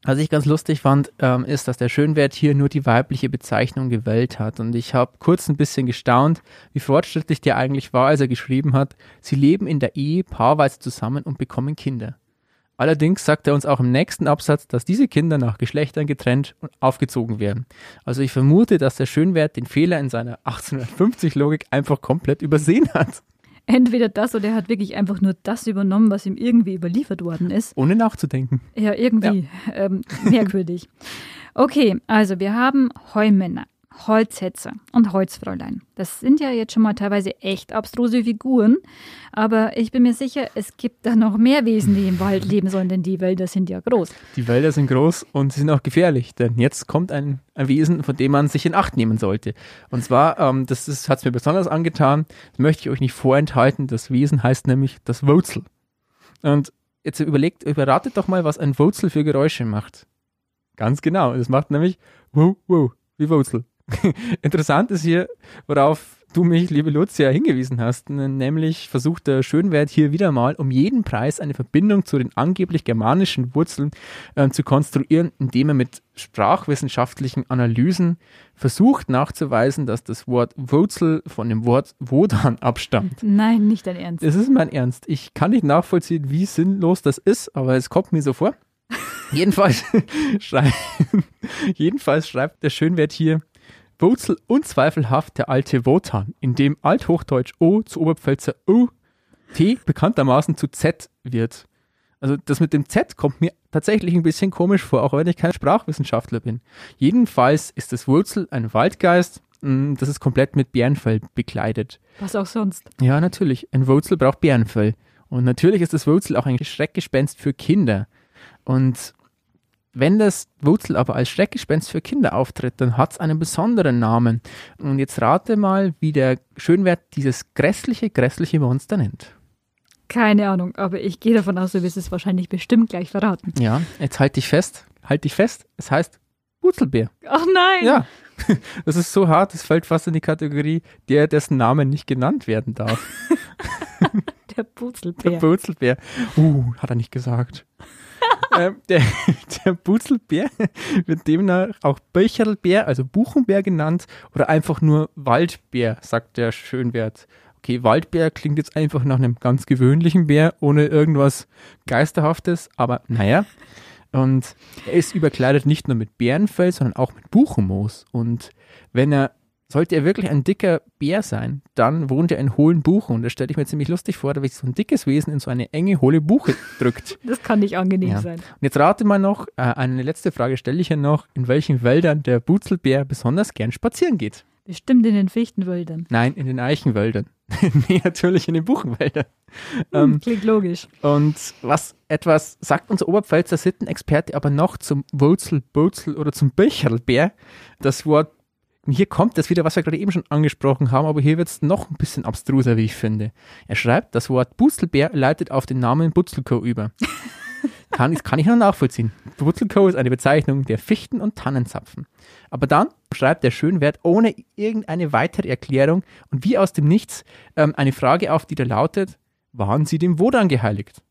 Was ich ganz lustig fand, ähm, ist, dass der Schönwert hier nur die weibliche Bezeichnung gewählt hat. Und ich habe kurz ein bisschen gestaunt, wie fortschrittlich der eigentlich war, als er geschrieben hat, sie leben in der Ehe paarweise zusammen und bekommen Kinder. Allerdings sagt er uns auch im nächsten Absatz, dass diese Kinder nach Geschlechtern getrennt und aufgezogen werden. Also ich vermute, dass der Schönwert den Fehler in seiner 1850-Logik einfach komplett übersehen hat, Entweder das oder er hat wirklich einfach nur das übernommen, was ihm irgendwie überliefert worden ist. ohne nachzudenken. Ja, irgendwie Ähm, merkwürdig. Okay, also wir haben Heumänner, Holzhetzer und Holzfräulein. Das sind ja jetzt schon mal teilweise echt abstruse Figuren, aber ich bin mir sicher, es gibt da noch mehr Wesen, die im Wald leben sollen, denn die Wälder sind ja groß. Die Wälder sind groß und sie sind auch gefährlich, denn jetzt kommt ein, ein Wesen, von dem man sich in Acht nehmen sollte. Und zwar, ähm, das hat es mir besonders angetan, das möchte ich euch nicht vorenthalten, das Wesen heißt nämlich das Wurzel. Und jetzt überlegt, überratet doch mal, was ein Wurzel für Geräusche macht. Ganz genau, es macht nämlich wow, wow, wie Wurzel. Interessant ist hier, worauf du mich, liebe Lucia, hingewiesen hast, nämlich versucht der Schönwert hier wieder mal um jeden Preis eine Verbindung zu den angeblich germanischen Wurzeln ähm, zu konstruieren, indem er mit sprachwissenschaftlichen Analysen versucht nachzuweisen, dass das Wort Wurzel von dem Wort Wodan abstammt. Nein, nicht dein Ernst. Es ist mein Ernst. Ich kann nicht nachvollziehen, wie sinnlos das ist, aber es kommt mir so vor. jedenfalls, schrei jedenfalls schreibt der Schönwert hier, Wurzel unzweifelhaft der alte Wotan, in dem Althochdeutsch O zu Oberpfälzer O, T bekanntermaßen zu Z wird. Also das mit dem Z kommt mir tatsächlich ein bisschen komisch vor, auch wenn ich kein Sprachwissenschaftler bin. Jedenfalls ist das Wurzel ein Waldgeist, Mm, Das ist komplett mit Bärenfell bekleidet. Was auch sonst. Ja, natürlich. Ein Wurzel braucht Bärenfell. Und natürlich ist das Wurzel auch ein Schreckgespenst für Kinder. Und wenn das Wurzel aber als Schreckgespenst für Kinder auftritt, dann hat es einen besonderen Namen. Und jetzt rate mal, wie der Schönwert dieses grässliche, grässliche Monster nennt. Keine Ahnung, aber ich gehe davon aus, du wirst es wahrscheinlich bestimmt gleich verraten. Ja, jetzt halt dich fest. Halt dich fest. Es heißt Wurzelbär. Ach nein! Ja. Das ist so hart, es fällt fast in die Kategorie, der, dessen Name nicht genannt werden darf. Der Putzelbär. Wurzelbär. Uh, hat er nicht gesagt. Ähm, der, der Butzelbär wird demnach auch Böcherlbär, also Buchenbär genannt oder einfach nur Waldbär, sagt der Schönwert. Okay, Waldbär klingt jetzt einfach nach einem ganz gewöhnlichen Bär, ohne irgendwas Geisterhaftes, aber naja. Und er ist überkleidet nicht nur mit Bärenfell, sondern auch mit Buchenmoos. Und wenn er, sollte er wirklich ein dicker Bär sein, dann wohnt er in hohlen Buchen. Und das stelle ich mir ziemlich lustig vor, da sich so ein dickes Wesen in so eine enge, hohle Buche drückt. Das kann nicht angenehm Ja. sein. Und jetzt rate mal noch, äh, eine letzte Frage stelle ich ja noch, in welchen Wäldern der Butzelbär besonders gern spazieren geht. Bestimmt in den Fichtenwäldern. Nein, in den Eichenwäldern. nee, natürlich in den Buchenwäldern. Hm, Ähm, klingt logisch. und was etwas sagt unser Oberpfälzer Sittenexperte aber noch zum Wurzel, Butzel oder zum Böcherlbär. Das Wort, hier kommt das wieder, was wir gerade eben schon angesprochen haben, aber hier wird es noch ein bisschen abstruser, wie ich finde. Er schreibt, das Wort Butzelbär leitet auf den Namen Butzelko über. kann, ich- kann ich noch nachvollziehen. Butzelko ist eine Bezeichnung der Fichten- und Tannenzapfen. Aber dann schreibt der Schönwert ohne irgendeine weitere Erklärung und wie aus dem Nichts ähm, eine Frage auf, die da lautet, waren sie dem Wodan geheiligt?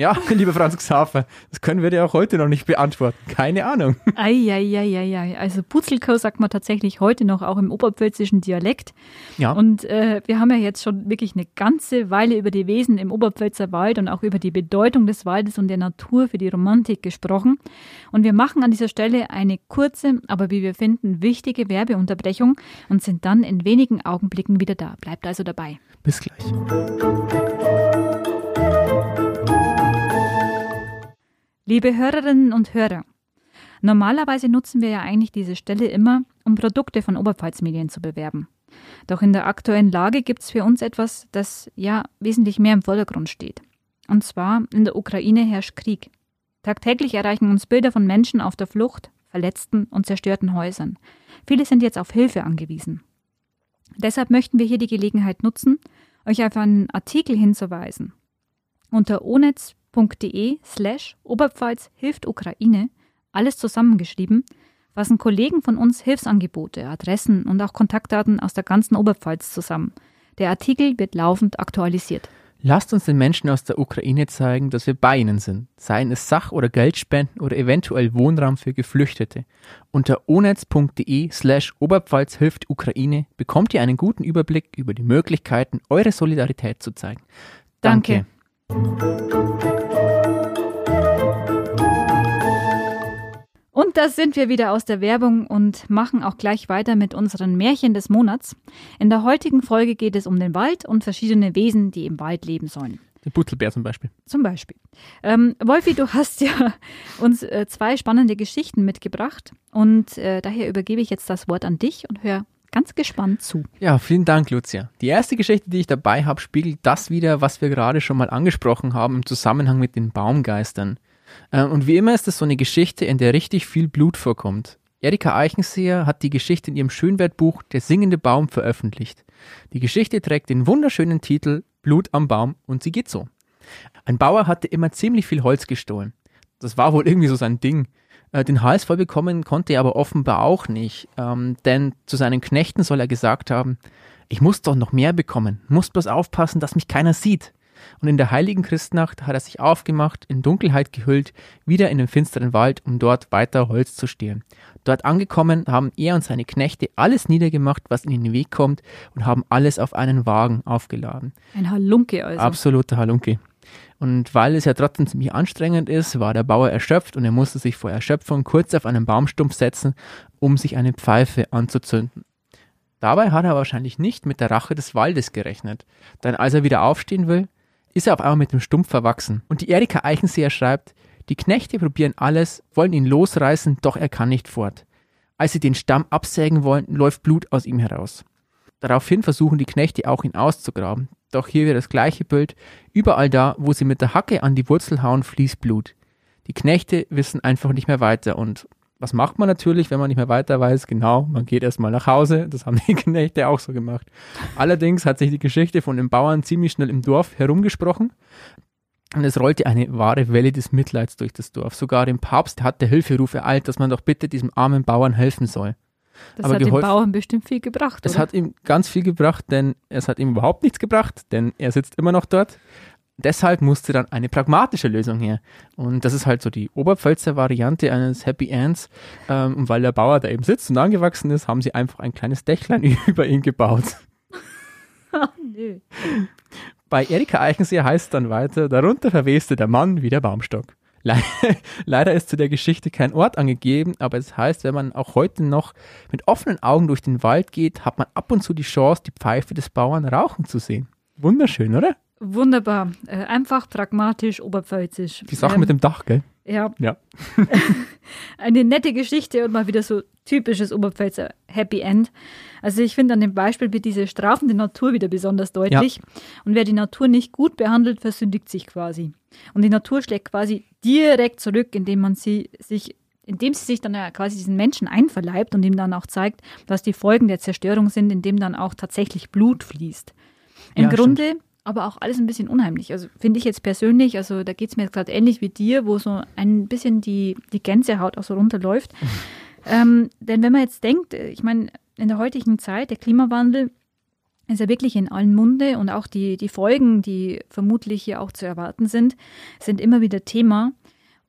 Ja, lieber Franz Xaver, das können wir dir auch heute noch nicht beantworten. Keine Ahnung. Eieieiei. Also Putzelko sagt man tatsächlich heute noch auch im oberpfälzischen Dialekt. Ja, Und äh, wir haben ja jetzt schon wirklich eine ganze Weile über die Wesen im Oberpfälzer Wald und auch über die Bedeutung des Waldes und der Natur für die Romantik gesprochen. Und wir machen an dieser Stelle eine kurze, aber wie wir finden, wichtige Werbeunterbrechung und sind dann in wenigen Augenblicken wieder da. Bleibt also dabei. bis gleich. Liebe Hörerinnen und Hörer, normalerweise nutzen wir ja eigentlich diese Stelle immer, um Produkte von Oberpfalzmedien zu bewerben. Doch in der aktuellen Lage gibt es für uns etwas, das ja wesentlich mehr im Vordergrund steht. Und zwar in der Ukraine herrscht Krieg. Tagtäglich erreichen uns Bilder von Menschen auf der Flucht, verletzten und zerstörten Häusern. Viele sind jetzt auf Hilfe angewiesen. Deshalb möchten wir hier die Gelegenheit nutzen, euch auf einen Artikel hinzuweisen. Unter onetz.de slash Oberpfalz hilft Ukraine, alles zusammengeschrieben, fassen Kollegen von uns Hilfsangebote, Adressen und auch Kontaktdaten aus der ganzen Oberpfalz zusammen. Der Artikel wird laufend aktualisiert. Lasst uns den Menschen aus der Ukraine zeigen, dass wir bei ihnen sind, seien es Sach- oder Geldspenden oder eventuell Wohnraum für Geflüchtete. Unter onetz.de slash Oberpfalz hilft Ukraine bekommt ihr einen guten Überblick über die Möglichkeiten, eure Solidarität zu zeigen. Danke. Und da sind wir wieder aus der Werbung und machen auch gleich weiter mit unseren Märchen des Monats. In der heutigen Folge geht es um den Wald und verschiedene Wesen, die im Wald leben sollen. Der Butzelbär zum Beispiel. Zum Beispiel. Ähm, Wolfi, du hast ja uns äh, zwei spannende Geschichten mitgebracht und äh, daher übergebe ich jetzt das Wort an dich und hör ganz gespannt zu. Ja, vielen Dank, Lucia. Die erste Geschichte, die ich dabei habe, spiegelt das wieder, was wir gerade schon mal angesprochen haben im Zusammenhang mit den Baumgeistern. Äh, Und wie immer ist es so eine Geschichte, in der richtig viel Blut vorkommt. Erika Eichenseher hat die Geschichte in ihrem Schönwertbuch Der singende Baum veröffentlicht. Die Geschichte trägt den wunderschönen Titel Blut am Baum und sie geht so. Ein Bauer hatte immer ziemlich viel Holz gestohlen. Das war wohl irgendwie so sein Ding. Äh, Den Hals voll bekommen konnte er aber offenbar auch nicht, ähm, denn zu seinen Knechten soll er gesagt haben, ich muss doch noch mehr bekommen, muss bloß aufpassen, dass mich keiner sieht. Und in der heiligen Christnacht hat er sich aufgemacht, in Dunkelheit gehüllt, wieder in den finsteren Wald, um dort weiter Holz zu stehlen. Dort angekommen haben er und seine Knechte alles niedergemacht, was ihnen in den Weg kommt, und haben alles auf einen Wagen aufgeladen. Ein Halunke also. Absoluter Halunke. Und weil es ja trotzdem ziemlich anstrengend ist, war der Bauer erschöpft und er musste sich vor Erschöpfung kurz auf einen Baumstumpf setzen, um sich eine Pfeife anzuzünden. Dabei hat er wahrscheinlich nicht mit der Rache des Waldes gerechnet, denn als er wieder aufstehen will, ist er auf einmal mit dem Stumpf verwachsen. Und die Erika Eichenseher schreibt, die Knechte probieren alles, wollen ihn losreißen, doch er kann nicht fort. Als sie den Stamm absägen wollen, läuft Blut aus ihm heraus. Daraufhin versuchen die Knechte auch ihn auszugraben. Doch hier wieder das gleiche Bild. Überall da, wo sie mit der Hacke an die Wurzel hauen, fließt Blut. Die Knechte wissen einfach nicht mehr weiter. Und was macht man natürlich, wenn man nicht mehr weiter weiß? Genau, man geht erstmal nach Hause. Das haben die Knechte auch so gemacht. Allerdings hat sich die Geschichte von den Bauern ziemlich schnell im Dorf herumgesprochen. Und es rollte eine wahre Welle des Mitleids durch das Dorf. Sogar dem Papst hat der Hilferuf ereilt, dass man doch bitte diesem armen Bauern helfen soll. Das Aber hat dem Bauern bestimmt viel gebracht. Es hat ihm ganz viel gebracht, denn es hat ihm überhaupt nichts gebracht, denn er sitzt immer noch dort. Deshalb musste dann eine pragmatische Lösung her. Und das ist halt so die Oberpfälzer Variante eines Happy Ends. Ähm, und weil der Bauer da eben sitzt und angewachsen ist, haben sie einfach ein kleines Dächlein über ihn gebaut. Oh, nö. Bei Erika Eichenseher heißt es dann weiter, darunter verweste der Mann wie der Baumstock. Leider ist zu der Geschichte kein Ort angegeben, aber es heißt, wenn man auch heute noch mit offenen Augen durch den Wald geht, hat man ab und zu die Chance, die Pfeife des Bauern rauchen zu sehen. Wunderschön, oder? Wunderbar. Äh, einfach pragmatisch, oberpfälzisch. Die Sache ähm, mit dem Dach, gell? Ja. ja. Eine nette Geschichte und mal wieder so typisches Oberpfälzer Happy End. Also ich finde an dem Beispiel wird diese strafende Natur wieder besonders deutlich. Ja. Und wer die Natur nicht gut behandelt, versündigt sich quasi. Und die Natur schlägt quasi direkt zurück, indem man sie sich indem sie sich dann ja quasi diesen Menschen einverleibt und ihm dann auch zeigt, was die Folgen der Zerstörung sind, indem dann auch tatsächlich Blut fließt. Im ja, Grunde stimmt aber auch alles ein bisschen unheimlich. Also finde ich jetzt persönlich, also da geht es mir jetzt gerade ähnlich wie dir, wo so ein bisschen die, die Gänsehaut auch so runterläuft. ähm, denn wenn man jetzt denkt, ich meine, in der heutigen Zeit, der Klimawandel ist ja wirklich in allen Munde und auch die, die Folgen, die vermutlich hier auch zu erwarten sind, sind immer wieder Thema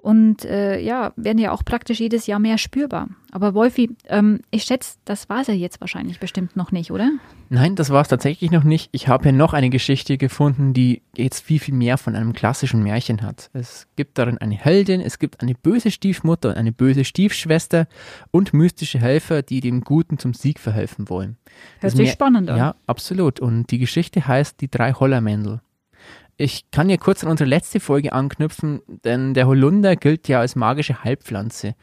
und äh, ja, werden ja auch praktisch jedes Jahr mehr spürbar. Aber Wolfi, ähm, ich schätze, das war es ja jetzt wahrscheinlich bestimmt noch nicht, oder? Nein, das war es tatsächlich noch nicht. Ich habe hier noch eine Geschichte gefunden, die jetzt viel, viel mehr von einem klassischen Märchen hat. Es gibt darin eine Heldin, es gibt eine böse Stiefmutter und eine böse Stiefschwester und mystische Helfer, die dem Guten zum Sieg verhelfen wollen. Hört sich spannend an. Ja, absolut. Und die Geschichte heißt Die drei Hollermändel. Ich kann hier kurz an unsere letzte Folge anknüpfen, denn der Holunder gilt ja als magische Heilpflanze.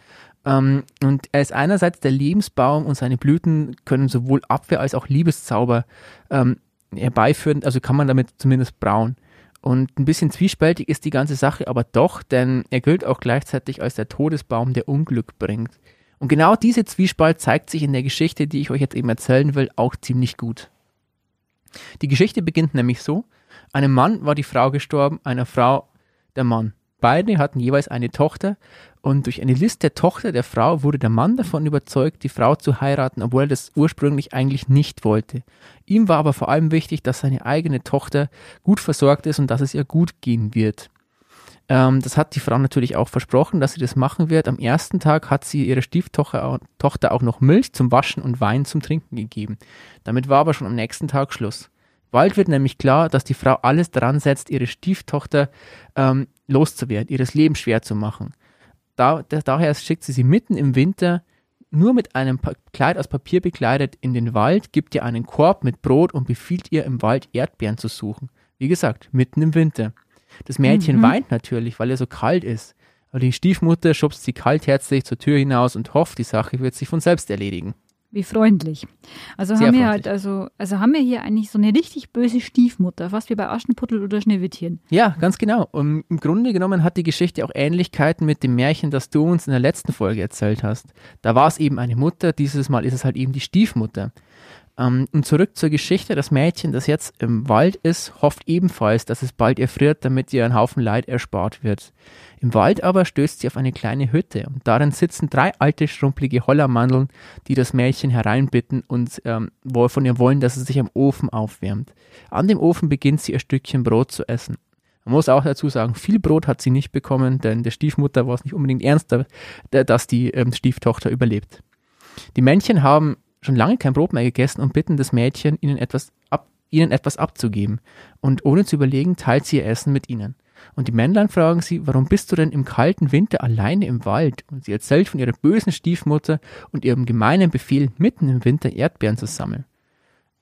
Ähm, und er ist einerseits der Lebensbaum und seine Blüten können sowohl Abwehr als auch Liebeszauber ähm, herbeiführen, also kann man damit zumindest brauen. Und ein bisschen zwiespältig ist die ganze Sache aber doch, denn er gilt auch gleichzeitig als der Todesbaum, der Unglück bringt. Und genau diese Zwiespalt zeigt sich in der Geschichte, die ich euch jetzt eben erzählen will, auch ziemlich gut. Die Geschichte beginnt nämlich so, einem Mann war die Frau gestorben, einer Frau der Mann. Beide hatten jeweils eine Tochter und durch eine List der Tochter der Frau wurde der Mann davon überzeugt, die Frau zu heiraten, obwohl er das ursprünglich eigentlich nicht wollte. Ihm war aber vor allem wichtig, dass seine eigene Tochter gut versorgt ist und dass es ihr gut gehen wird. Ähm, das hat die Frau natürlich auch versprochen, dass sie das machen wird. Am ersten Tag hat sie ihrer Stieftochter Tochter auch noch Milch zum Waschen und Wein zum Trinken gegeben. Damit war aber schon am nächsten Tag Schluss. Bald wird nämlich klar, dass die Frau alles daran setzt, ihre Stieftochter ähm, loszuwerden, ihres Leben schwer zu machen. Da, da, daher schickt sie sie mitten im Winter nur mit einem pa Kleid aus Papier bekleidet in den Wald, gibt ihr einen Korb mit Brot und befiehlt ihr im Wald Erdbeeren zu suchen. Wie gesagt, mitten im Winter. Das Mädchen mhm. weint natürlich, weil er so kalt ist. Aber die Stiefmutter schubst sie kaltherzig zur Tür hinaus und hofft, die Sache wird sich von selbst erledigen. Wie freundlich. Also Sehr haben wir halt, also, also haben wir hier eigentlich so eine richtig böse Stiefmutter, fast wie bei Aschenputtel oder Schneewittchen. Ja, ganz genau. Und im Grunde genommen hat die Geschichte auch Ähnlichkeiten mit dem Märchen, das du uns in der letzten Folge erzählt hast. Da war es eben eine Mutter, dieses Mal ist es halt eben die Stiefmutter. Ähm, und zurück zur Geschichte. Das Mädchen, das jetzt im Wald ist, hofft ebenfalls, dass es bald erfriert, damit ihr ein Haufen Leid erspart wird. Im Wald aber stößt sie auf eine kleine Hütte und darin sitzen drei alte, schrumpelige Hollermandeln, die das Mädchen hereinbitten und ähm, von ihr wollen, dass es sich am Ofen aufwärmt. An dem Ofen beginnt sie ihr Stückchen Brot zu essen. Man muss auch dazu sagen, viel Brot hat sie nicht bekommen, denn der Stiefmutter war es nicht unbedingt ernst, dass die ähm, Stieftochter überlebt. Die Männchen haben schon lange kein Brot mehr gegessen und bitten das Mädchen, ihnen etwas, ab, ihnen etwas abzugeben. Und ohne zu überlegen, teilt sie ihr Essen mit ihnen. Und die Männlein fragen sie, warum bist du denn im kalten Winter alleine im Wald? Und sie erzählt von ihrer bösen Stiefmutter und ihrem gemeinen Befehl, mitten im Winter Erdbeeren zu sammeln.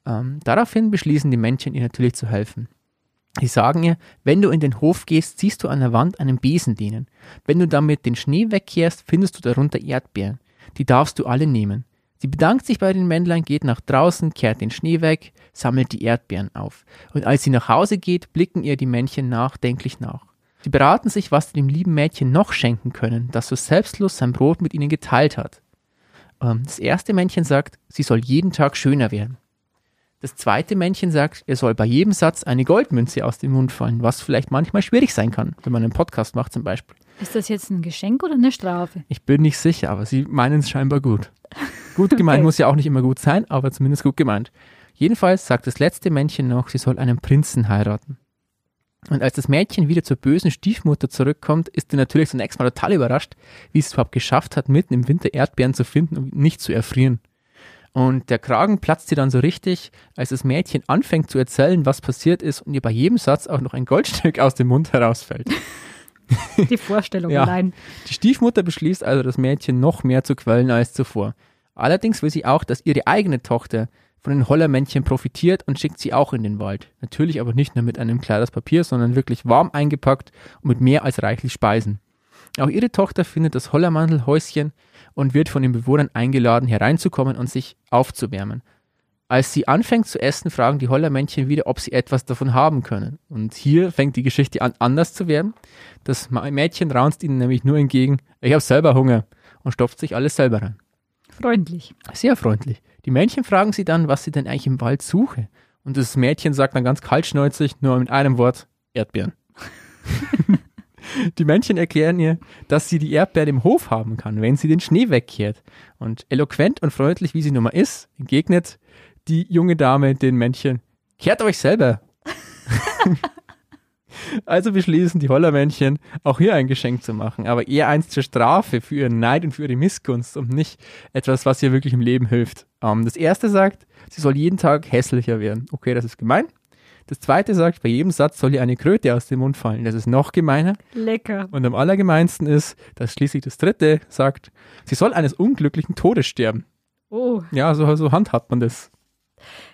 Ähm, daraufhin beschließen die Männchen ihr natürlich zu helfen. Sie sagen ihr, wenn du in den Hof gehst, siehst du an der Wand einen Besen lehnen. Wenn du damit den Schnee wegkehrst, findest du darunter Erdbeeren. die darfst du alle nehmen. Sie bedankt sich bei den Männlein, geht nach draußen, kehrt den Schnee weg, sammelt die Erdbeeren auf. Und als sie nach Hause geht, blicken ihr die Männchen nachdenklich nach. Sie beraten sich, was sie dem lieben Mädchen noch schenken können, das so selbstlos sein Brot mit ihnen geteilt hat. Ähm, das erste Männchen sagt, sie soll jeden Tag schöner werden. Das zweite Männchen sagt, er soll bei jedem Satz eine Goldmünze aus dem Mund fallen, was vielleicht manchmal schwierig sein kann, wenn man einen Podcast macht zum Beispiel. Ist das jetzt ein Geschenk oder eine Strafe? Ich bin nicht sicher, aber sie meinen es scheinbar gut. Gut gemeint Okay. muss ja auch nicht immer gut sein, aber zumindest gut gemeint. Jedenfalls sagt das letzte Männchen noch, sie soll einen Prinzen heiraten. Und als das Mädchen wieder zur bösen Stiefmutter zurückkommt, ist sie natürlich zunächst mal total überrascht, wie es überhaupt geschafft hat, mitten im Winter Erdbeeren zu finden und nicht zu erfrieren. Und der Kragen platzt ihr dann so richtig, als das Mädchen anfängt zu erzählen, was passiert ist und ihr bei jedem Satz auch noch ein Goldstück aus dem Mund herausfällt. Die Vorstellung Ja. allein. Die Stiefmutter beschließt also, das Mädchen noch mehr zu quälen als zuvor. Allerdings will sie auch, dass ihre eigene Tochter von den Hollermännchen profitiert und schickt sie auch in den Wald. Natürlich aber nicht nur mit einem Kleid aus Papier, sondern wirklich warm eingepackt und mit mehr als reichlich Speisen. Auch ihre Tochter findet das Hollermandelhäuschen und wird von den Bewohnern eingeladen, hereinzukommen und sich aufzuwärmen. Als sie anfängt zu essen, fragen die Hollermännchen wieder, ob sie etwas davon haben können. Und hier fängt die Geschichte an, anders zu werden. Das Mädchen raunzt ihnen nämlich nur entgegen, ich habe selber Hunger und stopft sich alles selber rein. Freundlich. Sehr freundlich. Die Männchen fragen sie dann, was sie denn eigentlich im Wald suche. Und das Mädchen sagt dann ganz kaltschnäuzig, nur mit einem Wort, Erdbeeren. die Männchen erklären ihr, dass sie die Erdbeeren im Hof haben kann, wenn sie den Schnee wegkehrt. Und eloquent und freundlich, wie sie nun mal ist, entgegnet die junge Dame den Männchen, kehrt euch selber. Also beschließen die Hollermännchen, auch hier ein Geschenk zu machen, aber eher eins zur Strafe für ihren Neid und für ihre Missgunst und nicht etwas, was ihr wirklich im Leben hilft. Ähm, das erste sagt, sie soll jeden Tag hässlicher werden. Okay, das ist gemein. Das zweite sagt, bei jedem Satz soll ihr eine Kröte aus dem Mund fallen. Das ist noch gemeiner. Lecker. Und am allergemeinsten ist, dass schließlich das dritte sagt, sie soll eines unglücklichen Todes sterben. Oh, Ja, so, so handhabt man das.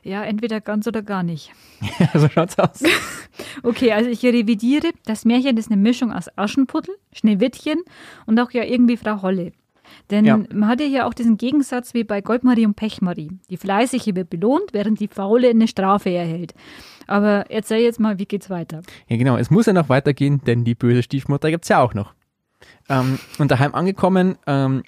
Ja, entweder ganz oder gar nicht. Ja, so schaut's aus. Okay, also ich revidiere. Das Märchen ist eine Mischung aus Aschenputtel, Schneewittchen und auch ja irgendwie Frau Holle. Denn Ja. man hat ja hier auch diesen Gegensatz wie bei Goldmarie und Pechmarie. Die Fleißige wird belohnt, während die Faule eine Strafe erhält. Aber erzähl jetzt mal, wie geht's weiter? Ja, genau. Es muss ja noch weitergehen, denn die böse Stiefmutter gibt's ja auch noch. Ähm, und daheim angekommen, ähm,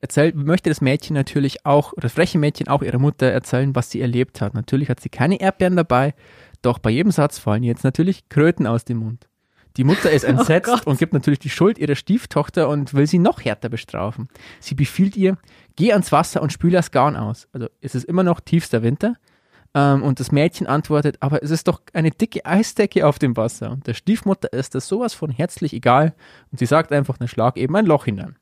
erzählt, möchte das Mädchen natürlich auch, das freche Mädchen auch ihrer Mutter erzählen, was sie erlebt hat. Natürlich hat sie keine Erdbeeren dabei, doch bei jedem Satz fallen jetzt natürlich Kröten aus dem Mund. Die Mutter ist entsetzt Gott. und gibt natürlich die Schuld ihrer Stieftochter und will sie noch härter bestrafen. Sie befiehlt ihr, geh ans Wasser und spüle das Garn aus. Also es ist immer noch tiefster Winter. Ähm, und das Mädchen antwortet, aber es ist doch eine dicke Eisdecke auf dem Wasser. Und der Stiefmutter ist das sowas von herzlich egal. Und sie sagt einfach, na schlag eben ein Loch hinein.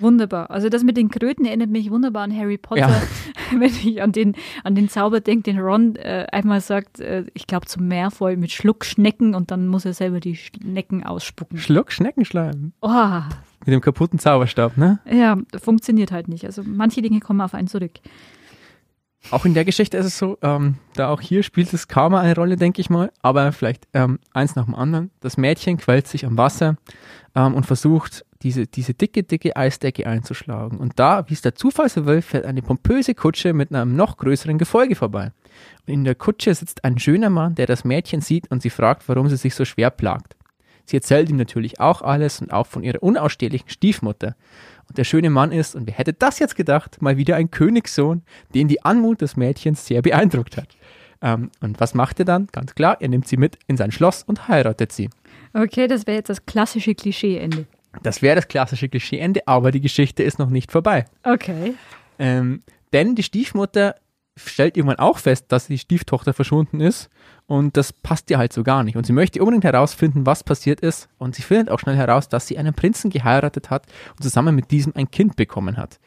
Wunderbar. Also das mit den Kröten erinnert mich wunderbar an Harry Potter, Ja. wenn ich an den, an den Zauber denke, den Ron äh, einmal sagt, äh, ich glaube zum Meer voll mit Schluckschnecken und dann muss er selber die Schnecken ausspucken. Schluck Schneckenschleim. Oh, Mit dem kaputten Zauberstab, ne? ja, funktioniert halt nicht. Also manche Dinge kommen auf einen zurück. Auch in der Geschichte ist es so, ähm, da auch hier spielt das Karma eine Rolle, denke ich mal, aber vielleicht ähm, eins nach dem anderen. Das Mädchen quält sich am Wasser ähm, und versucht, diese, diese dicke, dicke Eisdecke einzuschlagen. Und da, wie es der Zufall so will, fährt eine pompöse Kutsche mit einem noch größeren Gefolge vorbei. Und in der Kutsche sitzt ein schöner Mann, der das Mädchen sieht und sie fragt, warum sie sich so schwer plagt. Sie erzählt ihm natürlich auch alles und auch von ihrer unausstehlichen Stiefmutter. Und der schöne Mann ist, und wer hätte das jetzt gedacht, mal wieder ein Königssohn, den die Anmut des Mädchens sehr beeindruckt hat. Ähm, und was macht er dann? Ganz klar, er nimmt sie mit in sein Schloss und heiratet sie. Okay, das wäre jetzt das klassische Klischeeende. Das wäre das klassische Klischeeende, aber die Geschichte ist noch nicht vorbei. Okay. Ähm, denn die Stiefmutter stellt irgendwann auch fest, dass die Stieftochter verschwunden ist und das passt ihr halt so gar nicht. Und sie möchte unbedingt herausfinden, was passiert ist und sie findet auch schnell heraus, dass sie einen Prinzen geheiratet hat und zusammen mit diesem ein Kind bekommen hat.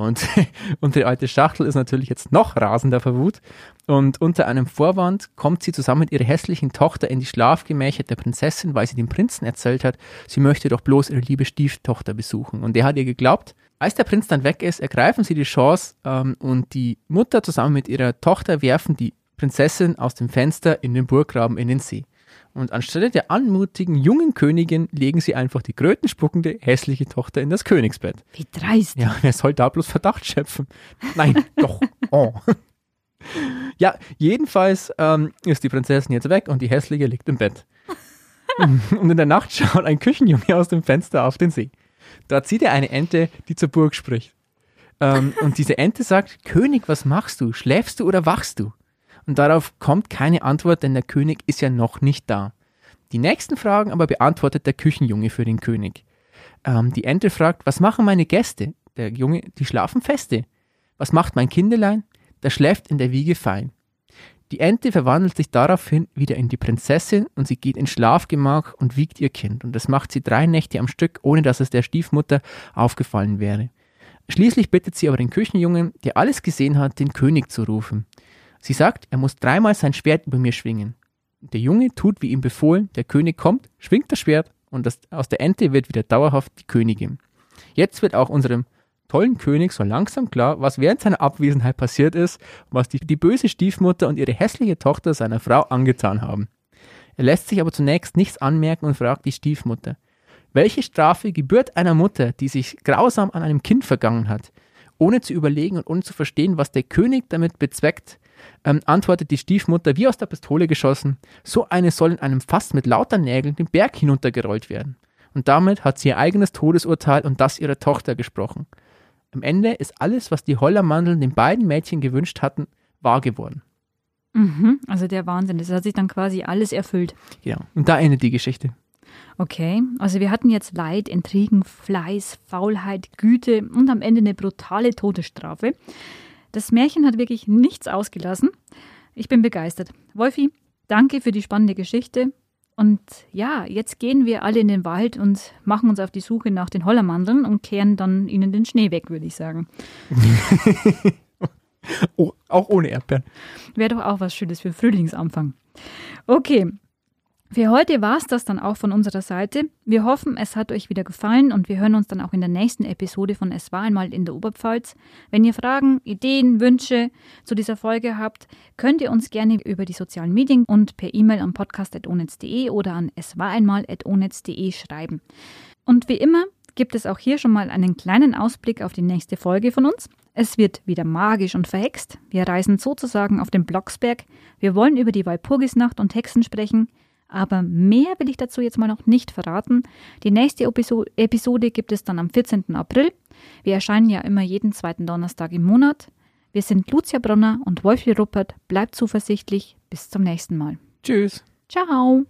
Und unsere alte Schachtel ist natürlich jetzt noch rasender vor Wut. Und unter einem Vorwand kommt sie zusammen mit ihrer hässlichen Tochter in die Schlafgemächer der Prinzessin, weil sie dem Prinzen erzählt hat, sie möchte doch bloß ihre liebe Stieftochter besuchen. Und der hat ihr geglaubt. Als der Prinz dann weg ist, ergreifen sie die Chance ähm, und die Mutter zusammen mit ihrer Tochter werfen die Prinzessin aus dem Fenster in den Burggraben in den See. Und anstelle der anmutigen jungen Königin legen sie einfach die krötenspuckende, hässliche Tochter in das Königsbett. Wie dreist. Ja, wer soll da bloß Verdacht schöpfen? Nein, doch. Oh. Ja, jedenfalls ähm, ist die Prinzessin jetzt weg und die hässliche liegt im Bett. und in der Nacht schaut ein Küchenjunge aus dem Fenster auf den See. Dort sieht er eine Ente, die zur Burg spricht. Ähm, und diese Ente sagt, König, was machst du? Schläfst du oder wachst du? Und darauf kommt keine Antwort, denn der König ist ja noch nicht da. Die nächsten Fragen aber beantwortet der Küchenjunge für den König. Ähm, die Ente fragt, was machen meine Gäste? Der Junge, die schlafen feste. Was macht mein Kindelein? Der schläft in der Wiege fein. Die Ente verwandelt sich daraufhin wieder in die Prinzessin und sie geht ins Schlafgemach und wiegt ihr Kind. Und das macht sie drei Nächte am Stück, ohne dass es der Stiefmutter aufgefallen wäre. Schließlich bittet sie aber den Küchenjungen, der alles gesehen hat, den König zu rufen. Sie sagt, er muss dreimal sein Schwert über mir schwingen. Der Junge tut, wie ihm befohlen, der König kommt, schwingt das Schwert und das, aus der Ente wird wieder dauerhaft die Königin. Jetzt wird auch unserem tollen König so langsam klar, was während seiner Abwesenheit passiert ist was die, die böse Stiefmutter und ihre hässliche Tochter seiner Frau angetan haben. Er lässt sich aber zunächst nichts anmerken und fragt die Stiefmutter, welche Strafe gebührt einer Mutter, die sich grausam an einem Kind vergangen hat? Ohne zu überlegen und ohne zu verstehen, was der König damit bezweckt, ähm, antwortet die Stiefmutter wie aus der Pistole geschossen, so eine soll in einem Fass mit lauter Nägeln den Berg hinuntergerollt werden. Und damit hat sie ihr eigenes Todesurteil und das ihrer Tochter gesprochen. Am Ende ist alles, was die Hollermandeln den beiden Mädchen gewünscht hatten, wahr geworden. Mhm, also der Wahnsinn, das hat sich dann quasi alles erfüllt. Ja, und da endet die Geschichte. Okay, also wir hatten jetzt Leid, Intrigen, Fleiß, Faulheit, Güte und am Ende eine brutale Todesstrafe. Das Märchen hat wirklich nichts ausgelassen. Ich bin begeistert. Wolfi, danke für die spannende Geschichte. Und ja, jetzt gehen wir alle in den Wald und machen uns auf die Suche nach den Hollermandeln und kehren dann ihnen den Schnee weg, würde ich sagen. oh, auch ohne Erdbeeren. Wäre doch auch was Schönes für Frühlingsanfang. Okay, für heute war es das dann auch von unserer Seite. Wir hoffen, es hat euch wieder gefallen und wir hören uns dann auch in der nächsten Episode von Es war einmal in der Oberpfalz. Wenn ihr Fragen, Ideen, Wünsche zu dieser Folge habt, könnt ihr uns gerne über die sozialen Medien und per E-Mail am podcast.onetz.de oder an eswareinmal.onetz.de schreiben. Und wie immer gibt es auch hier schon mal einen kleinen Ausblick auf die nächste Folge von uns. Es wird wieder magisch und verhext. Wir reisen sozusagen auf den Blocksberg. Wir wollen über die Walpurgisnacht und Hexen sprechen. Aber mehr will ich dazu jetzt mal noch nicht verraten. Die nächste Episode gibt es dann am 14. April. Wir erscheinen ja immer jeden zweiten Donnerstag im Monat. Wir sind Lucia Bronner und Wolfi Ruppert. Bleibt zuversichtlich. Bis zum nächsten Mal. Tschüss. Ciao.